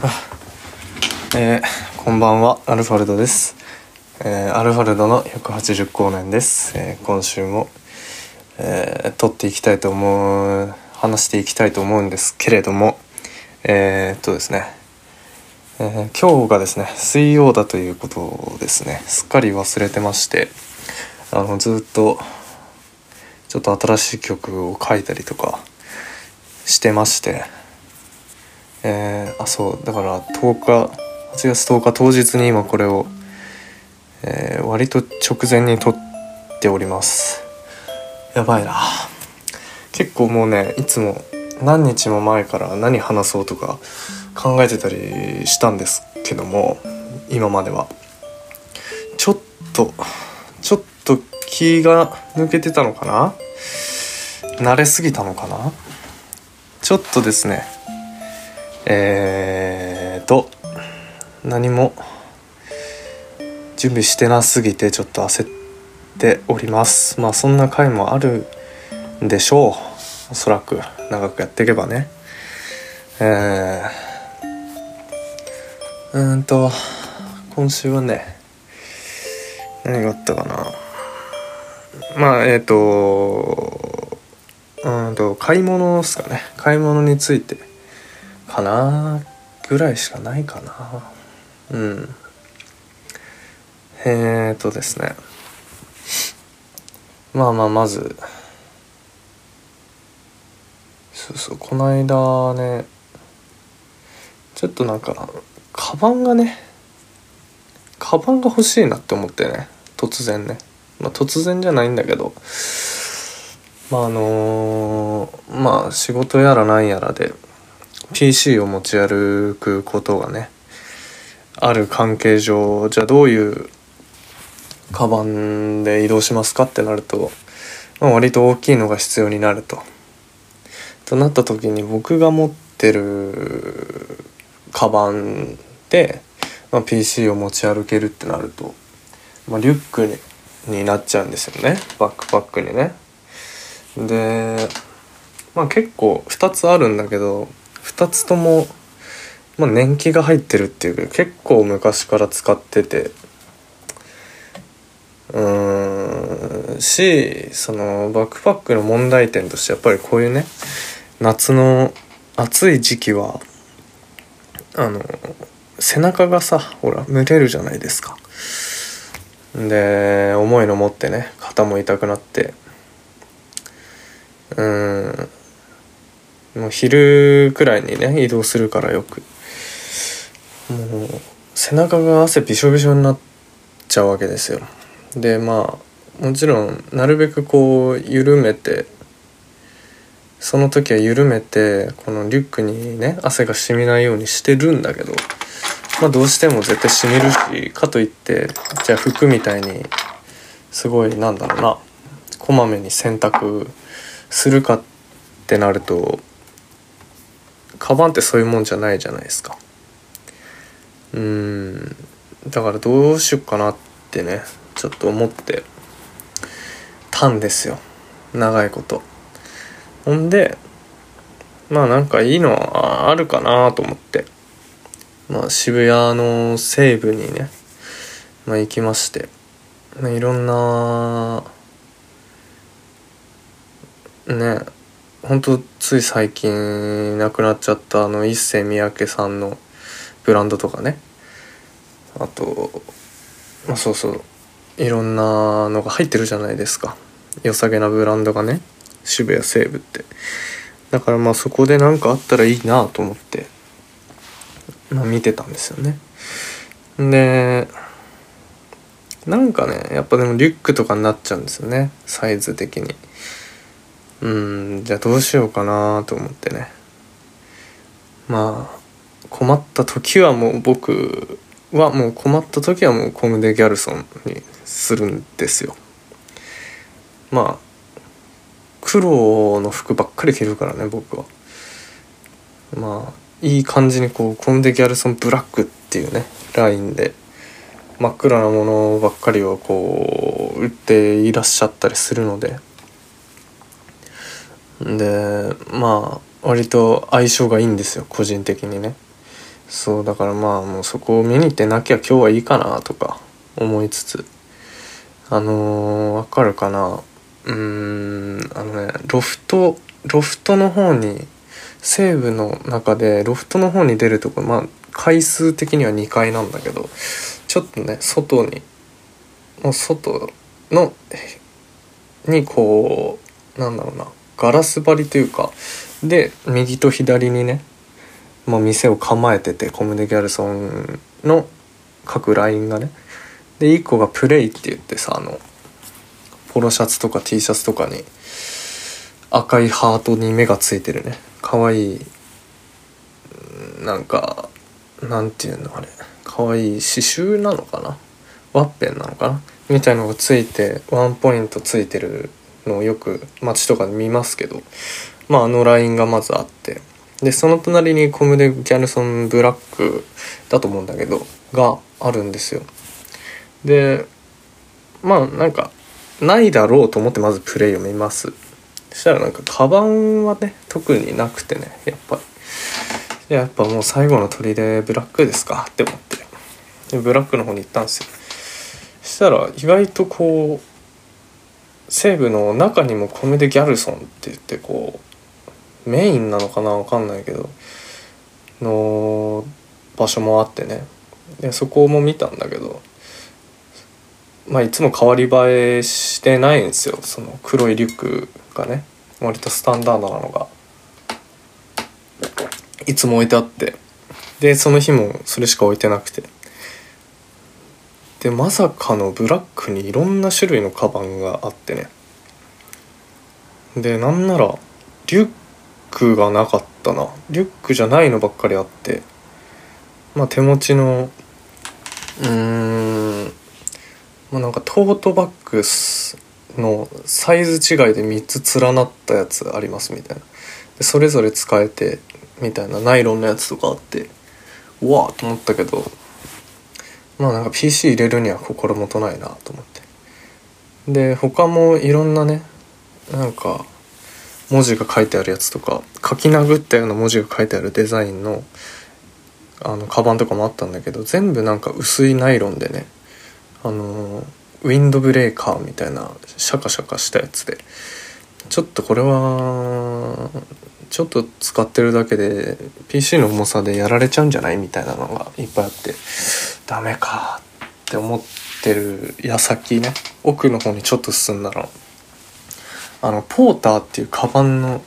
えー、こんばんはアルファルドです、えー、アルファルドの180光年です、えー、今週も、えー、撮っていきたいと思う話していきたいと思うんですけれどもえー、っとですね、え、今日がですね水曜だということをですね。すっかり忘れてましてあのずっとちょっと新しい曲を書いたりとかしてましてえー、あそうだから10日8月10日当日に今これを、えー、割と直前に撮っております。やばいな。結構もうねいつも何日も前から何話そうとか考えてたりしたんですけども今までは。ちょっとちょっと気が抜けてたのかな？慣れすぎたのかな？ちょっとですねえーと何も準備してなすぎてちょっと焦っております。まあそんな回もあるんでしょう。おそらく。長くやっていけばね。えー、うんと今週はね何があったかな。まあえっ、ー、とうんと買い物ですかね。買い物についてかなぐらいしかないかな。うん。えーとですね。まあまあまず。そうそうこの間ねちょっとなんかカバンがねカバンが欲しいなって思ってね突然ね。まあ突然じゃないんだけど。まああのー、まあ仕事やらなんやらで PC を持ち歩くことがねある関係上じゃあどういうカバンで移動しますかってなると、まあ、割と大きいのが必要になると。となった時に僕が持ってるカバンで、まあ、PC を持ち歩けるってなると、まあ、リュックにになっちゃうんですよねバックパックにね。でまあ結構2つあるんだけど2つとも、まあ、年季が入ってるっていうか結構昔から使ってて。うんしそのバックパックの問題点としてやっぱりこういうね夏の暑い時期はあの背中がさほら蒸れるじゃないですか。で重いの持ってね肩も痛くなって。うんもう昼くらいにね移動するからよく。もう背中が汗びしょびしょになっちゃうわけですよ。でまあもちろんなるべくこう緩めてその時は緩めてこのリュックにね汗が染みないようにしてるんだけどまあどうしても絶対染みるしかといってじゃあ服みたいにすごいなんだろうなこまめに洗濯するかってなるとカバンってそういうもんじゃないじゃないですか。うん。だからどうしよっかなってねちょっと思ってたんですよ。長いこと。ほんでまあなんかいいのはあるかなと思って。まあ渋谷の西部にね、まあ、行きまして、まあ、いろんなねほんとつい最近亡くなっちゃったあの一世三宅さんのブランドとかね。あとまあそうそう。いろんなのが入ってるじゃないですか。良さげなブランドがね。渋谷西部って。だからまあそこで何かあったらいいなと思って、まあ、見てたんですよね。でなんかねやっぱでもリュックとかになっちゃうんですよね。サイズ的に。うんじゃあどうしようかなと思ってね。まあ困った時はもう僕はもう困った時はもうコムデ・ギャルソンにするんですよ。まあ黒の服ばっかり着るからね僕は。まあいい感じにこうコムデ・ギャルソンブラックっていうねラインで真っ暗なものばっかりをこう売っていらっしゃったりするのででまあ割と相性がいいんですよ個人的にね。そうだからまあもうそこを見に行ってなきゃ今日はいいかなとか思いつつ。あのー、わかるかな？うーんあのねロフトロフトの方に西部の中でロフトの方に出るとこまあ回数的には2階なんだけどちょっとね外にもう外のにこうなんだろうなガラス張りというかで右と左にね、まあ、店を構えててコム・デ・ギャルソンの各ラインがねで1個がプレイって言ってさあのポロシャツとか T シャツとかに赤いハートに目がついてるね。可愛いなんかなんていうのあれ。可愛い刺繍なのかな？ワッペンなのかな？みたいのがついてワンポイントついてるのをよく街とかで見ますけどまああのラインがまずあってでその隣にコムデ・ギャルソン・ブラックだと思うんだけどがあるんですよ。でまあなんかないだろうと思ってまずプレイを見ます。そしたらなんかカバンはね特になくてねやっぱり。やっぱもう最後の砦ブラックですかって思って。でブラックの方に行ったんですよ。そしたら意外とこう西部の中にもコメデギャルソンって言ってこうメインなのかなわかんないけどの場所もあってね。でそこも見たんだけどまあいつも変わり映えしてないんですよ。その黒いリュックがね割とスタンダードなのが。いつも置いてあって。でその日もそれしか置いてなくて。でまさかのブラックにいろんな種類のカバンがあってね。でなんならリュックがなかったな。リュックじゃないのばっかりあって。まあ手持ちのうーんまあなんかトートバッグのサイズ違いで3つ連なったやつありますみたいな。でそれぞれ使えてみたいなナイロンのやつとかあってうわーと思ったけどまあなんか PC 入れるには心もとないなと思って。で他もいろんなねなんか文字が書いてあるやつとか書き殴ったような文字が書いてあるデザインのあのカバンとかもあったんだけど全部なんか薄いナイロンでねあのウィンドブレーカーみたいなシャカシャカしたやつで。ちょっとこれはちょっと使ってるだけで PC の重さでやられちゃうんじゃないみたいなのがいっぱいあってダメかって思ってる矢先ね。奥の方にちょっと進んだらあのポーターっていうカバンの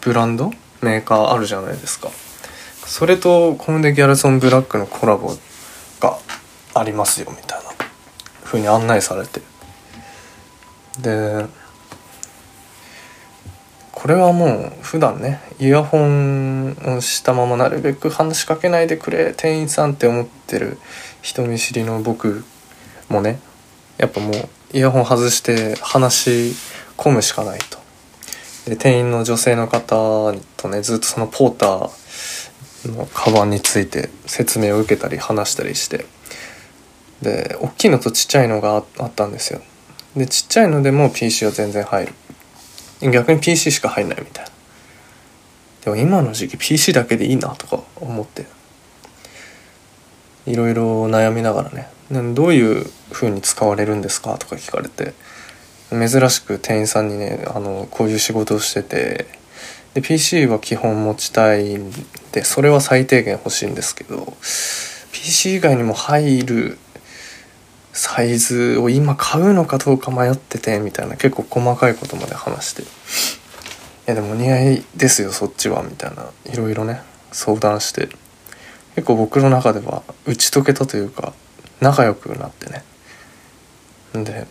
ブランド？メーカーあるじゃないですか。それとコムデ・ギャルソン・ブラックのコラボがありますよみたいな。風に案内されて。でこれはもう普段ねイヤホンをしたままなるべく話しかけないでくれ店員さんって思ってる人見知りの僕もねやっぱもうイヤホン外して話し込むしかないと。で店員の女性の方とねずっとそのポーターのカバンについて説明を受けたり話したりして。で大きいのとちっちゃいのがあったんですよ。でちっちゃいのでも PC は全然入る。逆に PC しか入んないみたいな。でも今の時期 PC だけでいいなとか思って。いろいろ悩みながらね。どういう風に使われるんですかとか聞かれて珍しく店員さんにねあのこういう仕事をしててで PC は基本持ちたいんでそれは最低限欲しいんですけど PC 以外にも入るサイズを今買うのかどうか迷っててみたいな結構細かいことまで話して「いやでもお似合いですよそっちは」みたいな。いろいろね相談して。結構僕の中では打ち解けたというか仲良くなってね。で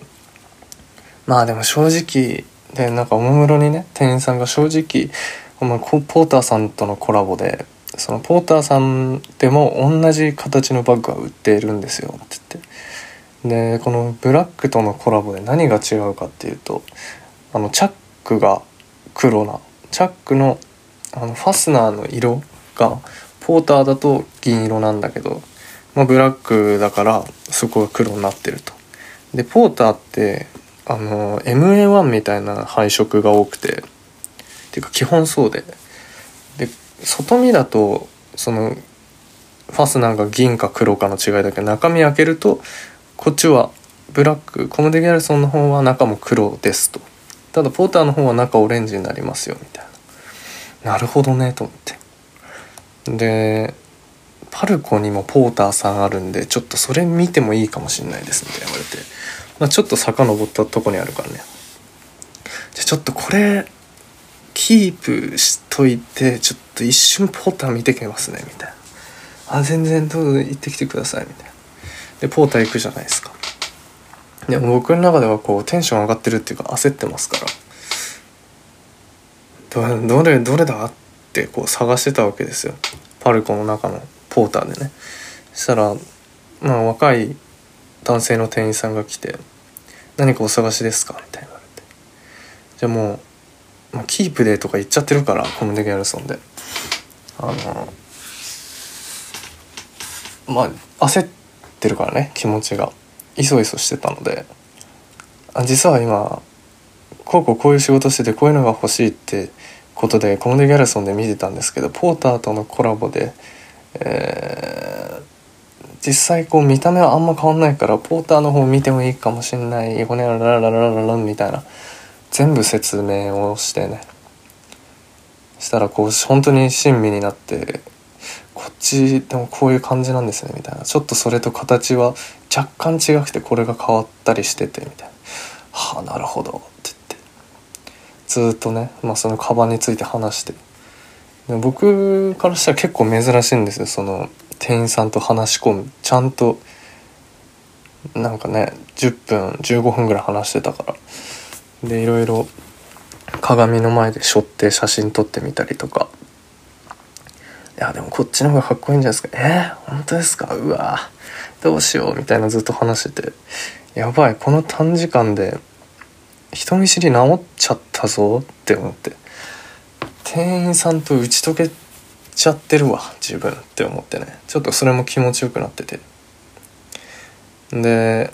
まあでも正直でなんかおもむろにね店員さんが正直お前ポーターさんとのコラボでそのポーターさんでも同じ形のバッグは売っているんですよって言って。でこのブラックとのコラボで何が違うかっていうとあのチャックが黒なチャックのあのファスナーの色がポーターだと銀色なんだけど、まあ、ブラックだからそこが黒になってると。でポーターってあの MA1 みたいな配色が多くてっていうか基本そうでで外見だとそのファスナーが銀か黒かの違いだけど中身開けるとこっちはブラックコムデ・ギャルソンの方は中も黒ですと。ただポーターの方は中オレンジになりますよみたいな。なるほどねと思って。でパルコにもポーターさんあるんでちょっとそれ見てもいいかもしんないですみたいな言われて、まあ、ちょっと遡ったとこにあるからね。じゃちょっとこれキープしといてちょっと一瞬ポーター見てきますねみたいな。あ全然どうぞ行ってきてくださいみたいな。でポーター行くじゃないですか。でも僕の中ではこうテンション上がってるっていうか焦ってますから。どれどれだってこう探してたわけですよ。パルコの中のポーターでね。そしたらまあ若い男性の店員さんが来て「何かお探しですか?」みたいな言われて。じゃあもう、まあ、キープでとか言っちゃってるからコムデ・ギャルソンで。あのまあ焦っててるからね気持ちが。いそいそしてたので。あ実は今こうこうこういう仕事しててこういうのが欲しいってことでコムデ・ギャルソンで見てたんですけどポーターとのコラボでえー、実際こう見た目はあんま変わんないからポーターの方見てもいいかもしんないほねララララララみたいな全部説明をしてね。したらこう本当に親身になってこっちでもこういう感じなんですねみたいな。ちょっとそれと形は若干違くてこれが変わったりしててみたいな「はあなるほど」って言って。ずっとね、まあ、そのカバンについて話して。で僕からしたら結構珍しいんですよその店員さんと話し込む。ちゃんとなんかね10分15分ぐらい話してたから。でいろいろ鏡の前でしょって写真撮ってみたりとか。やでもこっちの方がかっこいいんじゃないですか？えー、本当ですか？うわどうしようみたいなずっと話してて。やばいこの短時間で人見知り治っちゃったぞって思って。店員さんと打ち解けちゃってるわ自分って思ってね。ちょっとそれも気持ちよくなってて。で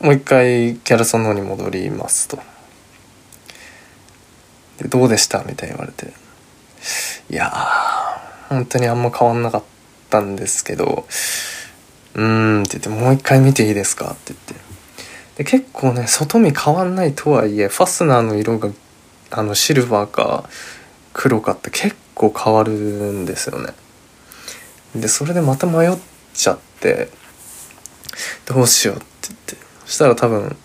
もう一回ギャルソンの方に戻りますと。でどうでした？みたいに言われて。いや本当にあんま変わんなかったんですけどうんって言ってもう一回見ていいですかって言って。で結構ね外見変わんないとはいえファスナーの色があのシルバーか黒かって結構変わるんですよね。でそれでまた迷っちゃってどうしようって言って。そしたら多分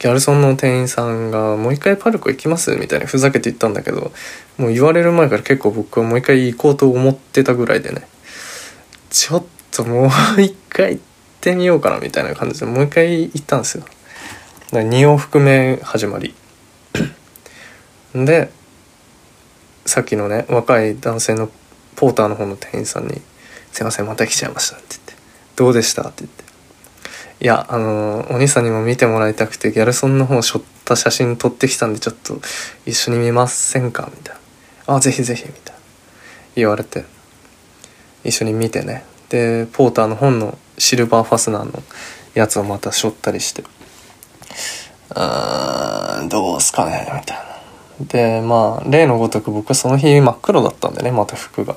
ギャルソンの店員さんが「もう一回パルコ行きます?」みたいにふざけて言ったんだけどもう言われる前から結構僕はもう一回行こうと思ってたぐらいでね。ちょっともう一回行ってみようかなみたいな感じでもう一回行ったんですよ。だから2往復目始まり。でさっきのね若い男性のポーターの方の店員さんに「すいませんまた来ちゃいました」って言って「どうでした?」って言って「いやあのお兄さんにも見てもらいたくてギャルソンの方をしょった写真撮ってきたんでちょっと一緒に見ませんか?」みたいな「あぜひぜひ」みたいな。言われて。一緒に見てね。でポーターの本のシルバーファスナーのやつをまたしょったりして「うーんどうすかね?」みたいな。でまあ例のごとく僕はその日真っ黒だったんでねまた服が。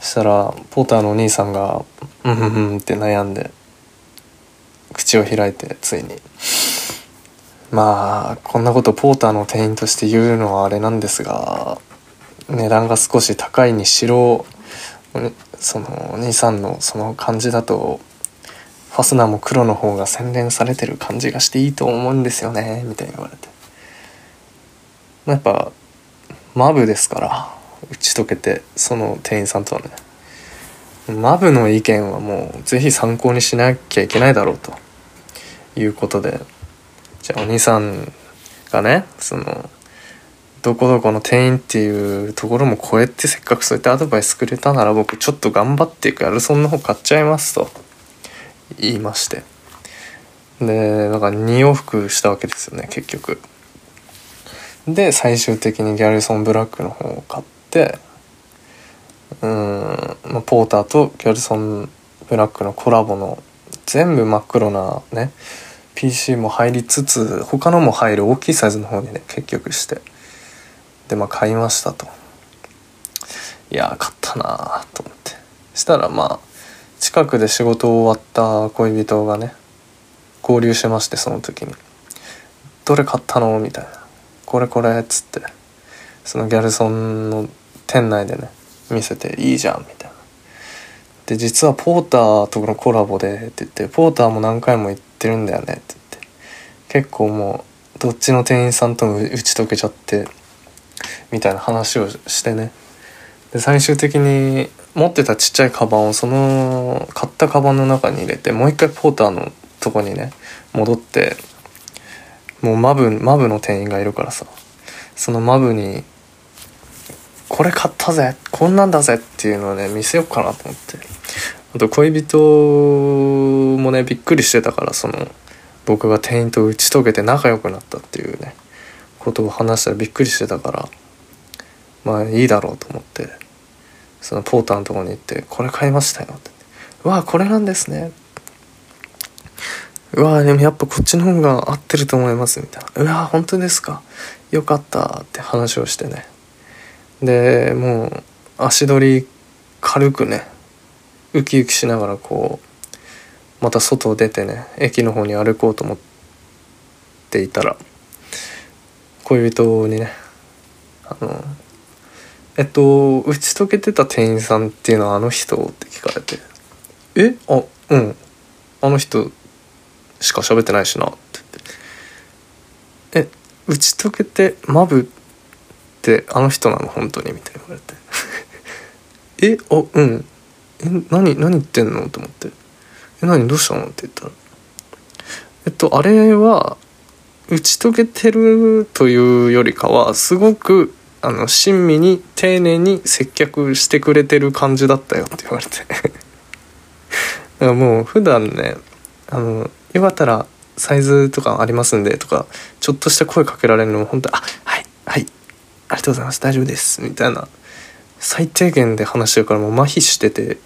そしたらポーターのお兄さんが「うんうんうん」って悩んで。口を開いてついに。まあこんなことポーターの店員として言うのはあれなんですが値段が少し高いにしろそのお兄さんのその感じだとファスナーも黒の方が洗練されてる感じがしていいと思うんですよねみたいに言われて。やっぱマブですから打ち解けてその店員さんとはね。マブの意見はもう是非参考にしなきゃいけないだろうと。いうことで。じゃあお兄さんがねそのどこどこの店員っていうところも超えてせっかくそうやってアドバイスくれたなら僕ちょっと頑張っていくやるそんな方買っちゃいますと。言いまして。でだから2往復したわけですよね結局。で最終的にギャルソン・ブラックの方を買ってうん、ま、ポーターとギャルソン・ブラックのコラボの全部真っ黒なね PC も入りつつ他のも入る大きいサイズの方にね結局して。でまあ買いましたと。いや買ったなと思って。したらまあ近くで仕事終わった恋人がね合流しましてその時に「どれ買ったの?」みたいな「これこれ」っつって。そのギャルソンの店内でね見せて「いいじゃん」みたいな。で実はポーターとのコラボでって言って「ポーターも何回も行ってるんだよね」って言って結構もうどっちの店員さんとも打ち解けちゃってみたいな話をしてねで最終的に持ってたちっちゃいカバンをその買ったカバンの中に入れてもう一回ポーターのとこにね戻ってもうマブマブの店員がいるからさそのマブに「これ買ったぜ。こんなんだぜ」っていうのをね見せようかなと思って。あと恋人もねびっくりしてたからその僕が店員と打ち解けて仲良くなったっていうねことを話したらびっくりしてたからまあいいだろうと思ってそのポーターのとこに行って「これ買いましたよ」って「うわこれなんですね」うわでもやっぱこっちの方が合ってると思いますみたいな「うわ本当ですか。よかった」って話をしてね。でもう足取り軽くねウキウキしながらこうまた外を出てね駅の方に歩こうと思っていたら恋人にねあのえっと打ち解けてた店員さんっていうのはあの人って聞かれて「えあうんあの人しか喋ってないしな」って言って「え打ち解けてマブってあの人なの本当に」みたいに言われて「えあうん。え何何言ってんの?」と思って「え何どうしたの?」って言ったら「えっとあれは打ち解けてるというよりかはすごくあの親身に丁寧に接客してくれてる感じだったよって言われて。だからもう普段ねあのよかったらサイズとかありますんでとかちょっとした声かけられるのも本当あはいはい。ありがとうございます。大丈夫ですみたいな。最低限で話してるからもう麻痺してて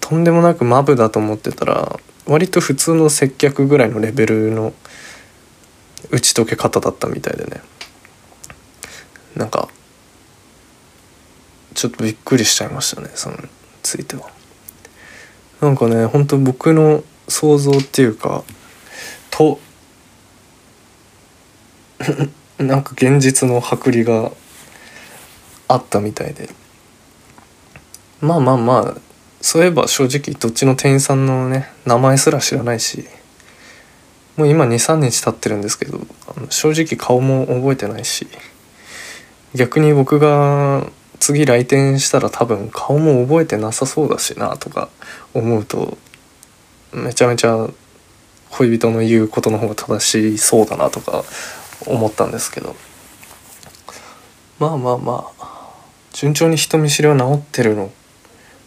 とんでもなくマブだと思ってたら割と普通の接客ぐらいのレベルの打ち解け方だったみたいでね。なんかちょっとびっくりしちゃいましたねそのついては。なんかね本当僕の想像っていうかと なんか現実の剥離があったみたいで。まあまあまあそういえば正直どっちの店員さんのね名前すら知らないしもう今23日経ってるんですけど正直顔も覚えてないし逆に僕が次来店したら多分顔も覚えてなさそうだしなとか思うとめちゃめちゃ恋人の言うことの方が正しそうだなとか思ったんですけど。まあまあまあ順調に人見知りは治ってるの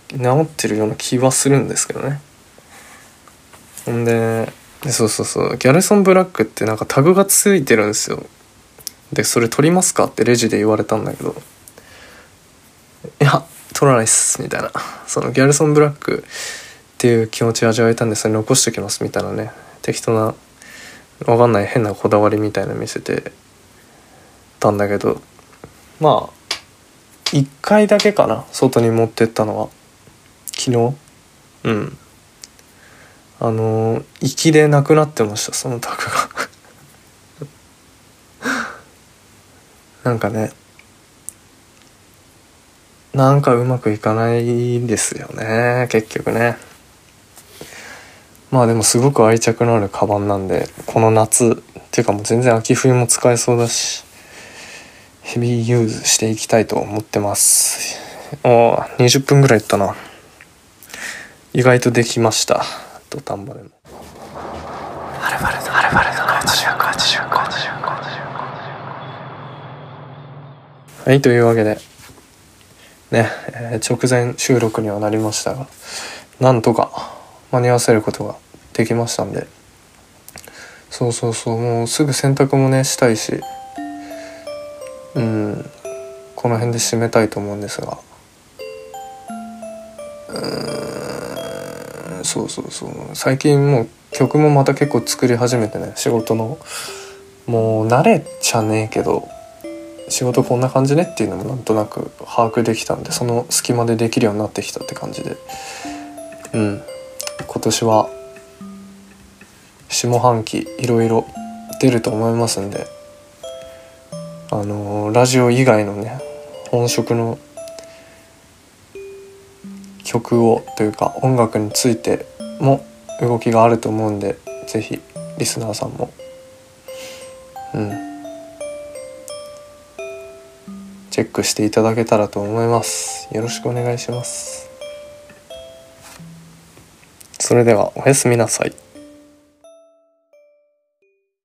治ってるような気はするんですけどね。ほんでそうそうそう。ギャルソンブラックってなんかタグがついてるんですよ。でそれ取りますかってレジで言われたんだけど。いや取らないっすみたいな。そのギャルソンブラックっていう気持ちを味わえたんでそれ残しておきますみたいなね。適当なわかんない変なこだわりみたいな見せてたんだけど。まあ1回だけかな外に持ってったのは。昨日？うん。あの行きでなくなってましたそのタグが。なんかねなんかうまくいかないですよね結局ね。まあでもすごく愛着のあるカバンなんでこの夏っていうかもう全然秋冬も使えそうだし。ヘビーユーズしていきたいと思ってます。お20分ぐらいいったな。意外とできました。土壇場でもはるばるはるばるのはいというわけでね、えー、直前収録にはなりました。がなんとか間に合わせることができました。んでそうそうそうもうすぐ洗濯もねした。いしうん。この辺で締めたいと思うんですが。うん。そうそうそう。最近もう曲もまた結構作り始めてね。仕事の。もう慣れちゃねえけど仕事こんな感じねっていうのもなんとなく把握できたんでその隙間でできるようになってきたって感じで。うん。今年は下半期いろいろ出ると思いますんでラジオ以外のね本職の曲をというか音楽についても動きがあると思うんで是非リスナーさんも。うん。チェックしていただけたらと思います。よろしくお願いします。それではおやすみなさい。